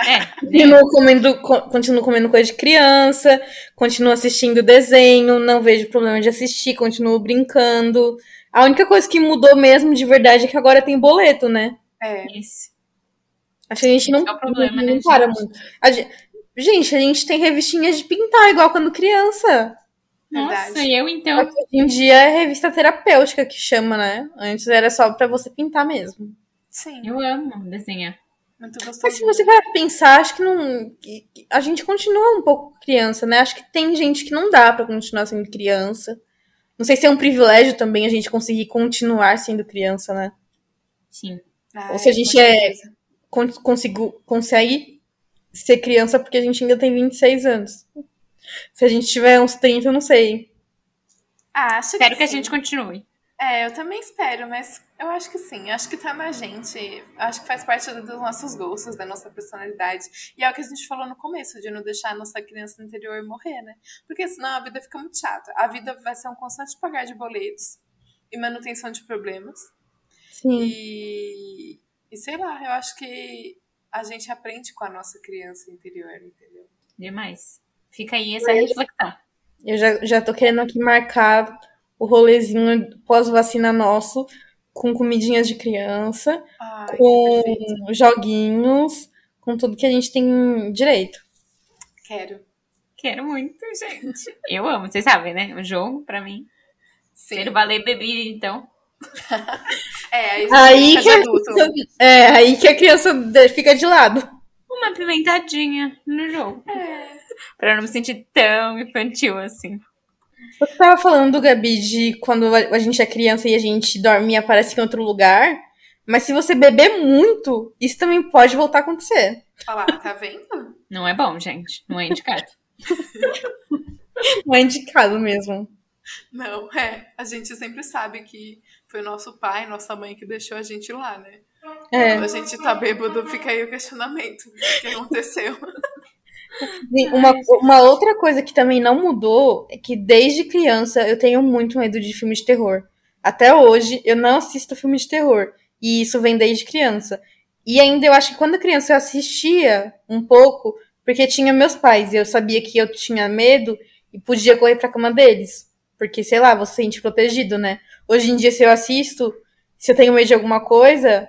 É, Continuo comendo, co- continuo comendo coisa de criança, continuo assistindo desenho, não vejo problema de assistir, continuo brincando. A única coisa que mudou mesmo de verdade é que agora tem boleto, né? É. isso. Acho que a gente não, é problema, não né, para gente? muito. A gen- gente, a gente tem revistinhas de pintar igual quando criança. Nossa, Verdade. e eu então. Hoje em dia é revista terapêutica que chama, né? Antes era só pra você pintar mesmo. Sim, Eu amo desenhar. muito Mas se você vai pensar, acho que não. A gente continua um pouco criança, né? Acho que tem gente que não dá pra continuar sendo criança. Não sei se é um privilégio também a gente conseguir continuar sendo criança, né? Sim. Ai, ou se a gente é- certeza. Con- consigo, consegue ser criança porque a gente ainda tem 26 anos. Se a gente tiver uns 30, eu não sei. Ah, acho Espero que a sim. gente continue. É, eu também espero, mas eu acho que sim. Acho que tá na gente. Acho que faz parte dos nossos gostos, da nossa personalidade. E é o que a gente falou no começo, de não deixar a nossa criança interior morrer, né? Porque senão a vida fica muito chata. A vida vai ser um constante pagar de boletos e manutenção de problemas. Sim. E, e sei lá, eu acho que a gente aprende com a nossa criança interior, entendeu? Demais. Fica aí essa reflexão. Eu já, já tô querendo aqui marcar o rolezinho pós-vacina nosso com comidinhas de criança, Ai, com joguinhos, com tudo que a gente tem direito. Quero. Quero muito, gente. Eu amo, vocês sabem, né? O jogo, pra mim. Sim. Ser valer bebida, então. É, aí, que, a criança, é, aí que a criança fica de lado. Uma pimentadinha no jogo. É. Pra eu não me sentir tão infantil assim. Você tava falando, Gabi, de quando a a gente é criança e a gente dorme e aparece em outro lugar. Mas se você beber muito, isso também pode voltar a acontecer. Olha lá, tá vendo? Não é bom, gente. Não é indicado. Não é indicado mesmo. Não, é. A gente sempre sabe que foi nosso pai, nossa mãe que deixou a gente lá, né? É. Quando a gente tá bêbado, fica aí o questionamento. O que aconteceu? Uma, uma outra coisa que também não mudou é que desde criança eu tenho muito medo de filme de terror. Até hoje eu não assisto filme de terror. E isso vem desde criança. E ainda eu acho que quando criança eu assistia um pouco, porque tinha meus pais e eu sabia que eu tinha medo e podia correr pra cama deles. Porque, sei lá, você se sente protegido, né? Hoje em dia, se eu assisto, se eu tenho medo de alguma coisa,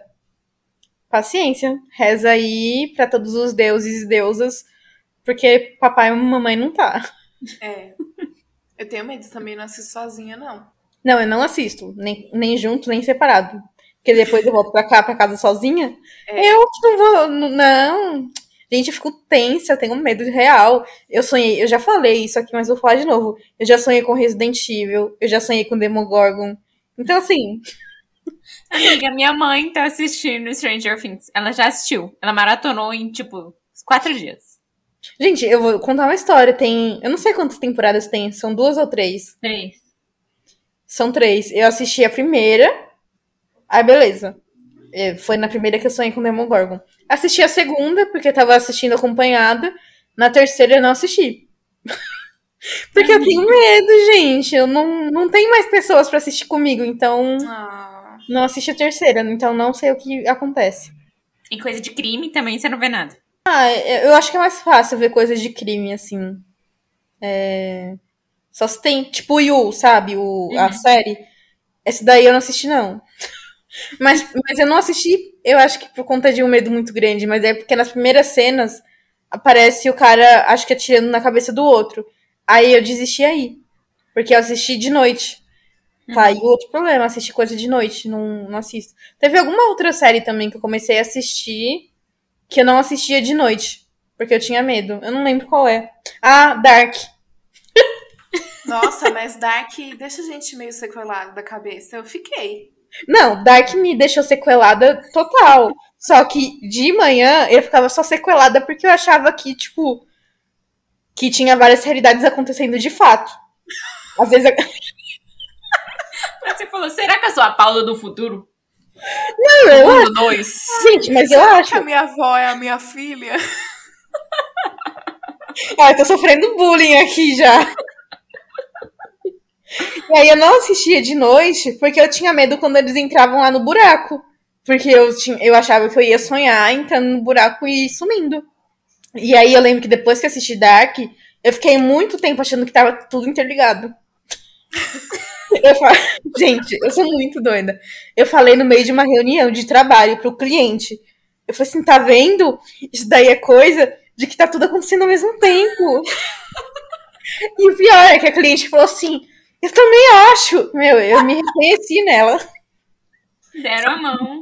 paciência. Reza aí pra todos os deuses e deusas porque papai e mamãe não tá. É. Eu tenho medo também, não assisto sozinha, não. Não, eu não assisto. Nem, nem junto, nem separado. Porque depois eu volto pra cá, pra casa sozinha. É. Eu não vou. Não. Gente, eu fico tensa, eu tenho medo real. Eu sonhei, eu já falei isso aqui, mas vou falar de novo. Eu já sonhei com Resident Evil, eu já sonhei com Demogorgon. Então, assim, Amiga, minha mãe tá assistindo Stranger Things. Ela já assistiu. Ela maratonou em, tipo, quatro dias. Gente, eu vou contar uma história. Tem. Eu não sei quantas temporadas tem, são duas ou três. Três. São três. Eu assisti a primeira. Aí, beleza. É, Foi na primeira que eu sonhei com o Demogorgon. Assisti a segunda, porque tava assistindo acompanhada. Na terceira eu não assisti. porque eu tenho medo, gente. Eu não, não tenho mais pessoas pra assistir comigo, então Ah, não assisti a terceira. Então não sei o que acontece. E coisa de crime também você não vê nada. Ah, eu acho que é mais fácil ver coisas de crime, assim. É... Só se tem, tipo o Yu, sabe? O, A Uhum. série. Esse daí eu não assisti, não. Mas, mas eu não assisti, eu acho que por conta de um medo muito grande. Mas é porque nas primeiras cenas aparece o cara, acho que atirando na cabeça do outro. Aí eu desisti aí. Porque eu assisti de noite. Tá, e o outro problema, assistir coisa de noite, não, não assisto. Teve alguma outra série também que eu comecei a assistir que eu não assistia de noite, porque eu tinha medo. Eu não lembro qual é. Ah, Dark. nossa, mas Dark deixa a gente meio sequelado da cabeça. Eu fiquei. Não, Dark me deixou sequelada total. Só que de manhã eu ficava só sequelada porque eu achava que, tipo, que tinha várias realidades acontecendo de fato. Às vezes. Você falou, será que eu sou a Paula do futuro? Não, eu acho. 2. Gente, mas eu acho. que a minha avó é a minha filha? Ah, eu tô sofrendo bullying aqui já. E aí eu não assistia de noite porque eu tinha medo quando eles entravam lá no buraco. Porque eu, tinha, eu achava que eu ia sonhar entrando no buraco e sumindo. E aí eu lembro que depois que assisti Dark, eu fiquei muito tempo achando que tava tudo interligado. Eu. Gente, eu sou muito doida. Eu falei no meio de uma reunião de trabalho pro cliente. Eu falei assim, tá vendo? Isso daí é coisa de que tá tudo acontecendo ao mesmo tempo. E o pior é que a cliente falou assim, eu também acho. Meu, eu me reconheci nela. Deram a mão.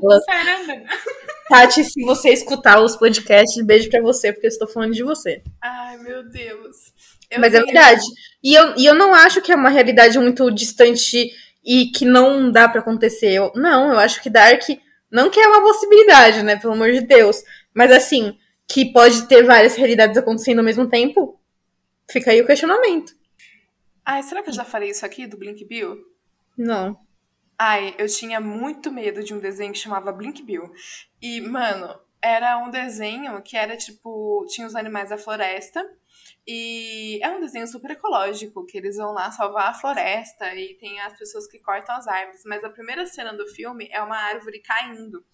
Tati, se você escutar os podcasts, beijo pra você, porque eu estou falando de você. Ai, meu Deus. Eu Mas é tenho- verdade. E eu, e eu não acho que é uma realidade muito distante e que não dá pra acontecer. Eu- não, eu acho que Dark não que é uma possibilidade, né? Pelo amor de Deus. Mas assim, que pode ter várias realidades acontecendo ao mesmo tempo. Fica aí o questionamento. Ai, será que eu já falei isso aqui do Blink Bill? Não. Ai, eu tinha muito medo de um desenho que chamava Blink Bill. E, mano, era um desenho que era tipo. Tinha os animais da floresta. E é um desenho super ecológico, que eles vão lá salvar a floresta e tem as pessoas que cortam as árvores. Mas a primeira cena do filme é uma árvore caindo.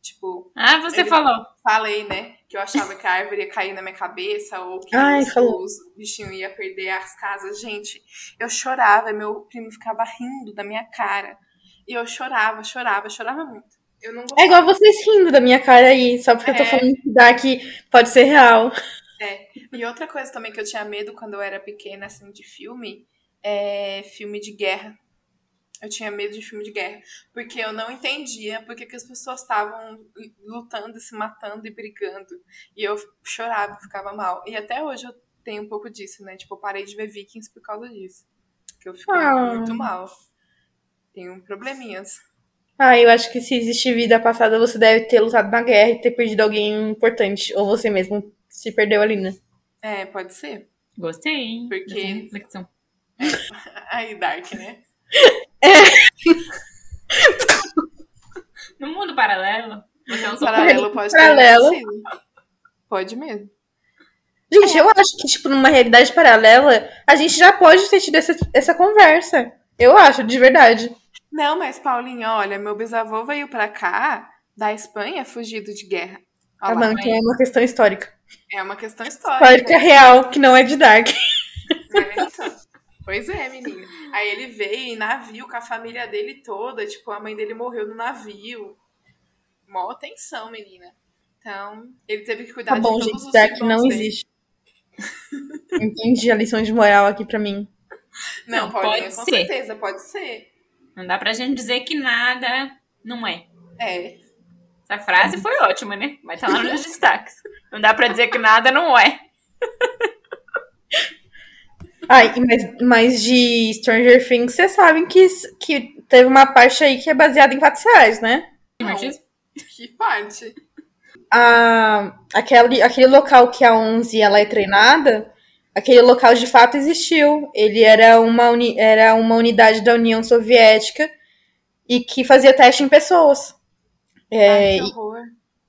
Tipo, Ah, você falou. falei, né? Que eu achava que a árvore ia cair na minha cabeça ou que Ai, os, bichinhos iam perder as casas. Gente, eu chorava, meu primo ficava rindo da minha cara. E eu chorava, chorava, chorava muito. Eu não gostava. É igual vocês rindo da minha cara aí, só porque eu tô É. falando que Dark pode ser real. E outra coisa também que eu tinha medo quando eu era pequena, assim, de filme, é filme de guerra. Eu tinha medo de filme de guerra. Porque eu não entendia porque que as pessoas estavam lutando, se matando e brigando. E eu chorava, ficava mal. E até hoje eu tenho um pouco disso, né? Tipo, eu parei de ver Vikings por causa disso. Porque eu fiquei Ah. muito mal. Tenho probleminhas. Ah, eu acho que se existe vida passada, você deve ter lutado na guerra e ter perdido alguém importante. Ou você mesmo se perdeu ali, né? É, pode ser. Gostei, hein? Porque- reflexão. Aí, Dark, né? No mundo paralelo, você é um Paralelo pode Paralelo. ter. Pode mesmo. Gente, eu acho que, tipo, numa realidade paralela, a gente já pode ter tido essa, essa conversa. Eu acho, de verdade. Não, mas Paulinha, olha, meu bisavô veio pra cá da Espanha fugido de guerra. Ah, Olha lá, não, então é uma questão histórica. É uma questão histórica. Histórica real, que não é de Dark. É, então. Pois é, menina. Aí ele veio em navio com a família dele toda, tipo, a mãe dele morreu no navio. Mó tensão, menina. Então, ele teve que cuidar Tá bom, de todos gente, os Dark não dele. existe. Entendi a lição de moral aqui pra mim. Não, Não, Paulinha, pode com ser. certeza, pode ser. Não dá pra gente dizer que nada não é. É. Essa frase foi ótima, né? Vai estar lá nos destaques. Não dá pra dizer que nada não é. Ai, mas, mas de Stranger Things, vocês sabem que, que teve uma parte aí que é baseada em fatos reais, né? Não. Martins? Que parte? a, aquele, aquele local que a 11 ela é treinada, aquele local de fato existiu. Ele era uma, uni, era uma unidade da União Soviética e que fazia teste em pessoas. É, Ai, que horror.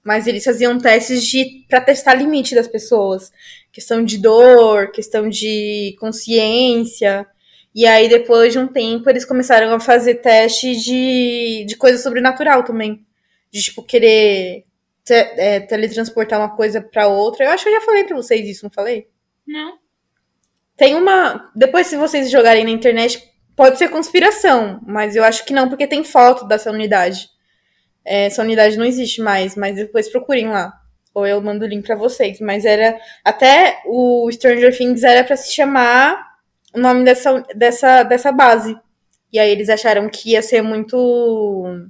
mas eles faziam testes de para testar limite das pessoas. Questão de dor, questão de consciência. E aí, depois de um tempo, eles começaram a fazer teste de, de coisa sobrenatural também. De, tipo, querer te- é, teletransportar uma coisa pra outra. Eu acho que eu já falei pra vocês isso, não falei? Não. Tem uma. Depois, se vocês jogarem na internet, pode ser conspiração, mas eu acho que não, porque tem foto dessa unidade. É, essa unidade não existe mais, mas depois procurem lá. Ou eu mando o link pra vocês. Mas era. Até o Stranger Things era pra se chamar o nome dessa, dessa, dessa base. E aí eles acharam que ia ser muito.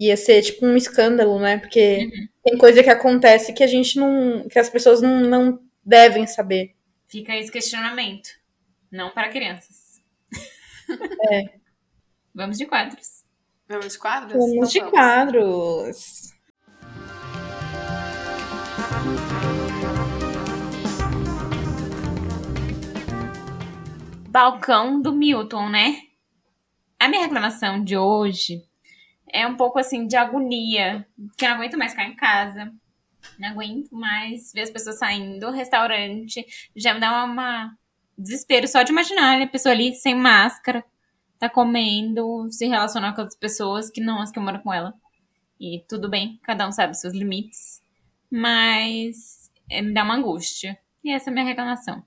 Ia ser tipo um escândalo, né? Porque tem coisa que acontece que a gente não. que as pessoas não, não devem saber. Fica esse questionamento. Não para crianças. É. Vamos de quadros. Vamos de quadros? Vamos Então de vamos. quadros. Balcão do Milton, né? A minha reclamação de hoje é um pouco assim de agonia, que eu não aguento mais ficar em casa. Não aguento mais ver as pessoas saindo do restaurante. Já me dá uma, uma desespero só de imaginar a pessoa ali sem máscara, tá comendo, se relacionar com outras pessoas que não as que moram com ela. E tudo bem, cada um sabe seus limites. Mas é, me dá uma angústia. E essa é a minha reclamação.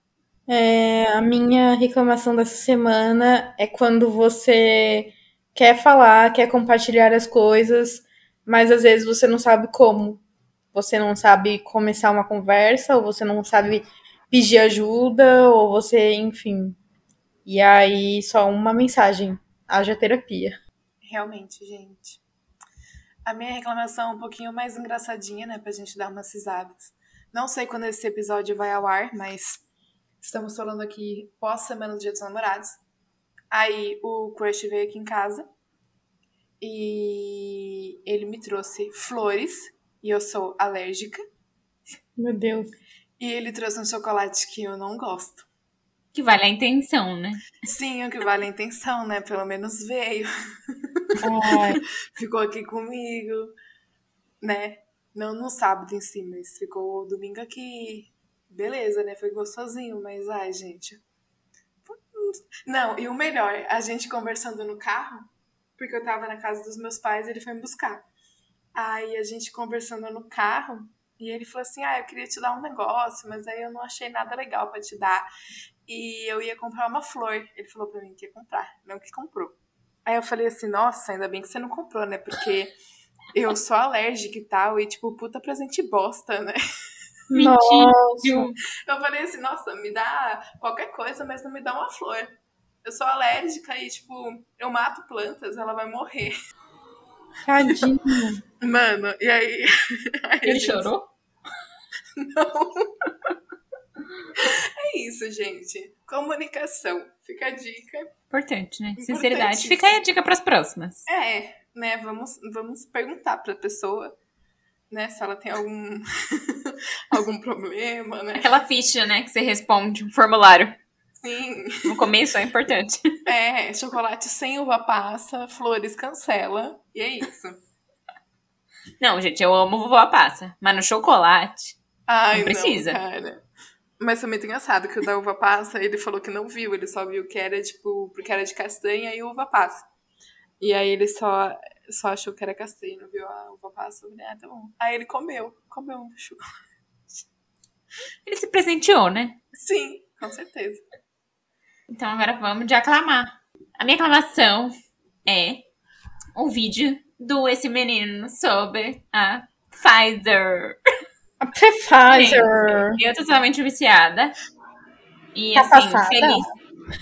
É, a minha reclamação dessa semana é quando você quer falar, quer compartilhar as coisas, mas às vezes você não sabe como. Você não sabe começar uma conversa, ou você não sabe pedir ajuda, ou você, enfim. E aí, só uma mensagem: haja terapia. Realmente, gente. A minha reclamação é um pouquinho mais engraçadinha, né? Pra gente dar umas risadas. Não sei quando esse episódio vai ao ar, mas estamos falando aqui pós-semana do Dia dos Namorados. Aí o crush veio aqui em casa e ele me trouxe flores e eu sou alérgica. Meu Deus. E ele trouxe um chocolate que eu não gosto. Que vale a intenção, né? Sim, o que vale a intenção, né? Pelo menos veio. Ai, ficou aqui comigo, né? Não no sábado em si, mas ficou domingo aqui. Beleza, né? Foi gostosinho, mas ai, gente. Não, e o melhor, a gente conversando no carro, porque eu tava na casa dos meus pais e ele foi me buscar. Aí a gente conversando no carro, e ele falou assim: Ah, eu queria te dar um negócio, mas aí eu não achei nada legal para te dar. E eu ia comprar uma flor. Ele falou pra mim que ia comprar, não que comprou. Aí eu falei assim: Nossa, ainda bem que você não comprou, né? Porque eu sou alérgica e tal, e tipo, puta presente bosta, né? Mentira. Eu falei assim: Nossa, me dá qualquer coisa, mas não me dá uma flor. Eu sou alérgica e, tipo, eu mato plantas, ela vai morrer. Tadinho. Mano, e aí. aí Ele gente- chorou? Não. É isso, gente. Comunicação. Fica a dica. Importante, né? Sinceridade. Fica aí a dica pras próximas. É, né? Vamos, vamos perguntar pra pessoa, né? Se ela tem algum, algum problema, né? Aquela ficha, né, que você responde, um formulário. Sim. No começo é importante. É, chocolate sem uva passa, flores cancela. E é isso. Não, gente, eu amo vovó passa. Mas no chocolate. Ai, Não precisa. cara. Mas foi muito engraçado que o da uva passa, ele falou que não viu, ele só viu que era, tipo, porque era de castanha e uva passa. E aí ele só, só achou que era castanha, não viu a uva passa. Eu falei, ah, tá bom. Aí ele comeu, comeu um chocolate. Ele se presenteou, né? Sim, com certeza. Então agora vamos de aclamar. A minha aclamação é o vídeo do esse menino sobre a Pfizer. A Pfizer. Eu tô totalmente viciada. E Tá assim, passada? feliz.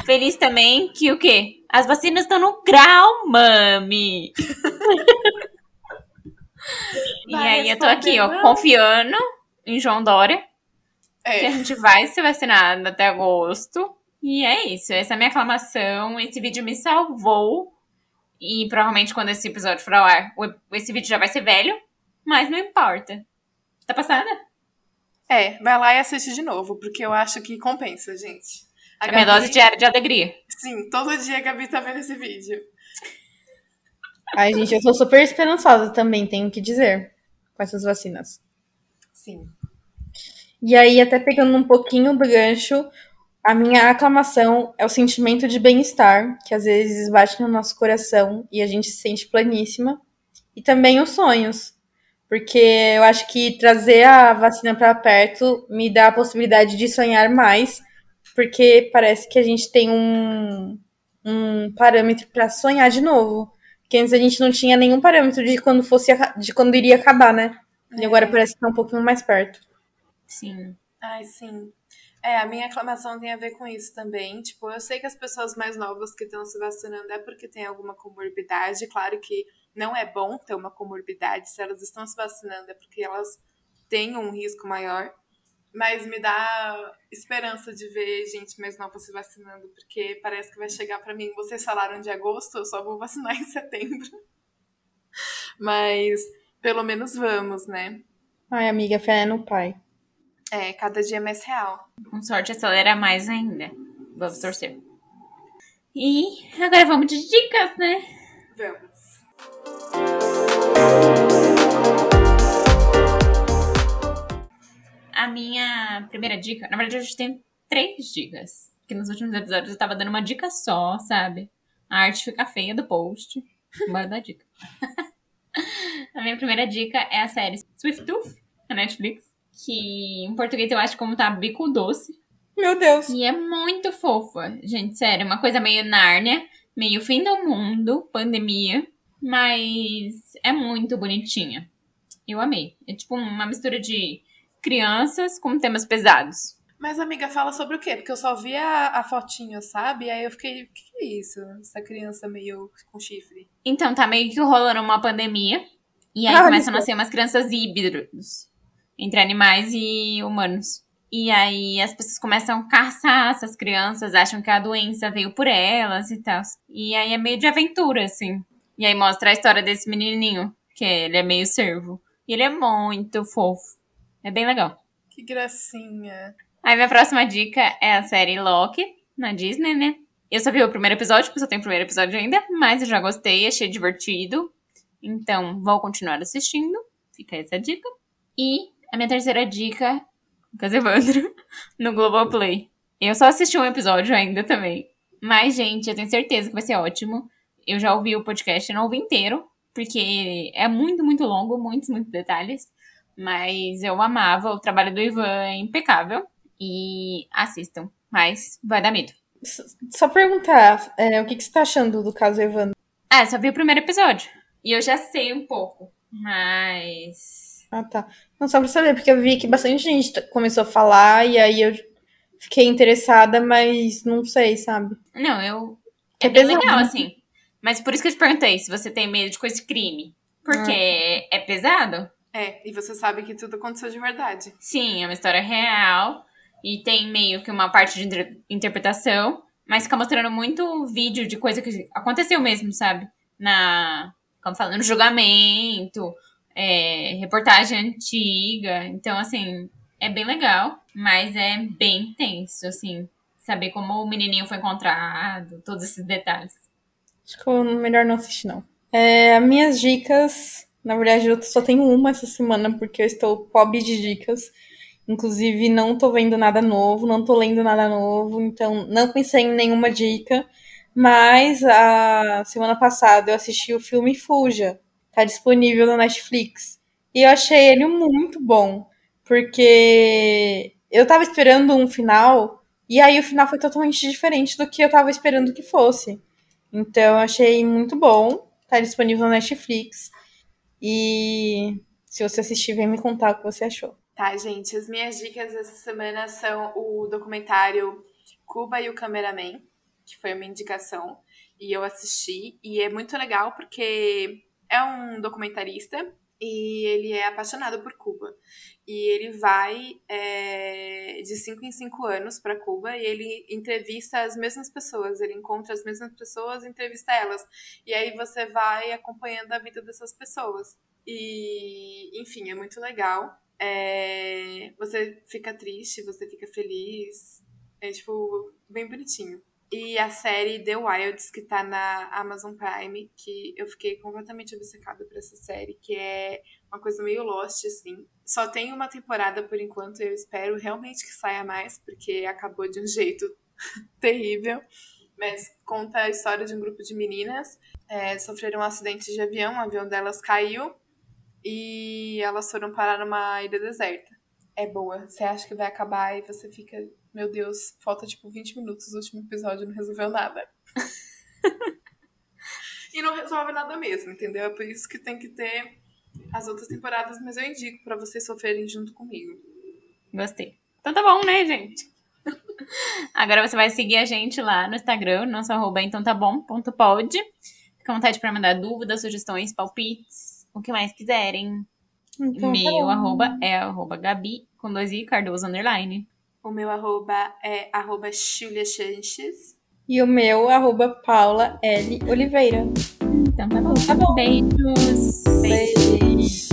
Feliz também que o quê? As vacinas estão no grau, mami. e aí eu tô aqui, ó, confiando em João Dória. que a É, gente vai ser vacinado até agosto. E é isso, essa é a minha aclamação. Esse vídeo me salvou. E provavelmente quando esse episódio for ao ar, esse vídeo já vai ser velho, mas não importa. Tá passada? é, vai lá e assiste de novo, porque eu acho que compensa, gente. A minha dose diária de alegria. Sim, todo dia a Gabi tá vendo esse vídeo. Ai, gente, eu sou super esperançosa também, tenho que dizer, com essas vacinas. Sim. E aí, até pegando um pouquinho do gancho, a minha aclamação é o sentimento de bem-estar, que às vezes bate no nosso coração e a gente se sente planíssima. E também os sonhos, porque eu acho que trazer a vacina para perto me dá a possibilidade de sonhar mais, porque parece que a gente tem um, um parâmetro para sonhar de novo. Porque antes a gente não tinha nenhum parâmetro de quando fosse de quando iria acabar, né? E agora parece que tá um pouquinho mais perto. Sim. Ai, sim. É, a minha aclamação tem a ver com isso também. Tipo, eu sei que as pessoas mais novas que estão se vacinando é porque tem alguma comorbidade. Claro que não é bom ter uma comorbidade. Se elas estão se vacinando é porque elas têm um risco maior. Mas me dá esperança de ver gente mais nova se vacinando, porque parece que vai chegar pra mim. Vocês falaram de agosto, eu só vou vacinar em setembro. Mas pelo menos vamos, né? Ai, amiga, fé no pai. É, cada dia é mais real. Com sorte acelera mais ainda. Vamos torcer. E agora vamos de dicas, né? Vamos. Primeira dica, na verdade, a gente tem três dicas. Que nos últimos episódios eu tava dando uma dica só, sabe? A arte fica feia do post. Bora dar dica. a minha primeira dica é a série Swift Tooth, na Netflix. Que em português eu acho como tá bico doce. Meu Deus. E é muito fofa. Gente, sério, uma coisa meio Nárnia, meio fim do mundo, pandemia. Mas é muito bonitinha. Eu amei. É tipo uma mistura de crianças com temas pesados. Mas, amiga, fala sobre o quê? Porque eu só vi a, a fotinha, sabe? Aí eu fiquei, o que, que é isso? Essa criança meio com chifre. Então, tá meio que rolando uma pandemia. E aí Ah, começam a nascer umas crianças híbridos. Entre animais e humanos. E aí as pessoas começam a caçar essas crianças, acham que a doença veio por elas e tal. E aí é meio de aventura, assim. E aí mostra a história desse menininho, que ele é meio servo. E ele é muito fofo. É bem legal. Que gracinha. Aí minha próxima dica é a série Loki, na Disney, né? Eu só vi o primeiro episódio, porque só tem o primeiro episódio ainda, mas eu já gostei, achei divertido. Então, vou continuar assistindo. Fica essa dica. E a minha terceira dica, Lucas Evandro, no Globoplay. Eu só assisti um episódio ainda também. Mas, gente, eu tenho certeza que vai ser ótimo. Eu já ouvi o podcast, não ouvi inteiro, porque é muito, muito longo, muitos, muitos detalhes. Mas eu amava, o trabalho do Ivan é impecável. E assistam, mas vai dar medo. Só perguntar, é, o que, que você tá achando do caso Evandro? Ah, só vi o primeiro episódio. E eu já sei um pouco, mas. Ah, tá. Não, só pra saber, porque eu vi que bastante gente começou a falar e aí eu fiquei interessada, mas não sei, sabe? Não, eu. É, é bem pesado, legal, né? assim. Mas por isso que eu te perguntei se você tem medo de coisa de crime. Porque ah. é pesado. É, e você sabe que tudo aconteceu de verdade. Sim, é uma história real. E tem meio que uma parte de interpretação. Mas fica mostrando muito vídeo de coisa que aconteceu mesmo, sabe? Na. Como falando, no julgamento, é, reportagem antiga. Então, assim, é bem legal, mas é bem tenso, assim. Saber como o menininho foi encontrado, todos esses detalhes. Acho que melhor não assistir, não. É, minhas dicas, na verdade, eu só tenho uma essa semana, porque eu estou pobre de dicas. Inclusive, não tô vendo nada novo, não tô lendo nada novo, então não pensei em nenhuma dica. Mas a semana passada eu assisti o filme Fuja. Tá disponível no Netflix. E eu achei ele muito bom. Porque eu tava esperando um final, e aí o final foi totalmente diferente do que eu tava esperando que fosse. Então, eu achei muito bom. Tá disponível no Netflix. E se você assistir, vem me contar o que você achou. Tá, gente. As minhas dicas essa semana são o documentário Cuba e o Cameraman, que foi uma indicação. E eu assisti. E é muito legal porque é um documentarista e ele é apaixonado por Cuba. E ele vai é, de 5 em 5 anos para Cuba e ele entrevista as mesmas pessoas, ele encontra as mesmas pessoas entrevista elas. E aí você vai acompanhando a vida dessas pessoas. E, enfim, é muito legal. É, você fica triste, você fica feliz. É, tipo, bem bonitinho. E a série The Wilds, que tá na Amazon Prime, que eu fiquei completamente obcecada por essa série, que é uma coisa meio Lost, assim. Só tem uma temporada por enquanto, eu espero realmente que saia mais, porque acabou de um jeito terrível. Mas conta a história de um grupo de meninas é, sofreram um acidente de avião, o avião delas caiu e elas foram parar numa ilha deserta. É boa, você acha que vai acabar e você fica meu Deus, falta tipo 20 minutos do último episódio não resolveu nada. e não resolve nada mesmo, entendeu? É por isso que tem que ter as outras temporadas, mas eu indico para vocês sofrerem junto comigo. Gostei. Então tá bom, né, gente? Agora você vai seguir a gente lá no Instagram, nosso arroba então tá bom, ponto pode. Fica à vontade para mandar dúvidas, sugestões, palpites, o que mais quiserem. Então, tá Meu tá arroba é arroba Gabi com dois i Cardoso underline. O meu arroba é arroba Julia Chanches. E o meu arroba Paula L. Oliveira. Então tá bom. Tá bom. Beijos. Beijos.